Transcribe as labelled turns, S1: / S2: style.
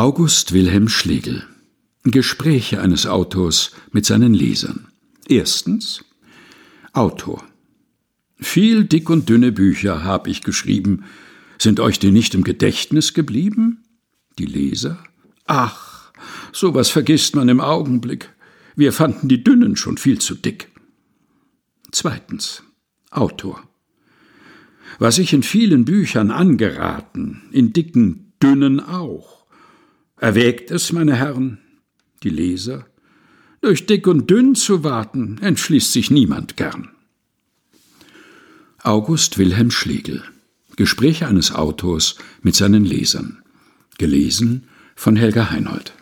S1: August Wilhelm Schlegel Gespräche eines Autors mit seinen Lesern. Erstens Autor Viel dick und dünne Bücher hab ich geschrieben. Sind euch die nicht im Gedächtnis geblieben? Die Leser Ach, sowas vergisst man im Augenblick. Wir fanden die dünnen schon viel zu dick. Zweitens Autor Was ich in vielen Büchern angeraten, in dicken, dünnen auch Erwägt es, meine Herren, die Leser, durch dick und dünn zu warten, entschließt sich niemand gern. August Wilhelm Schlegel Gespräche eines Autors mit seinen Lesern. Gelesen von Helga Heinold.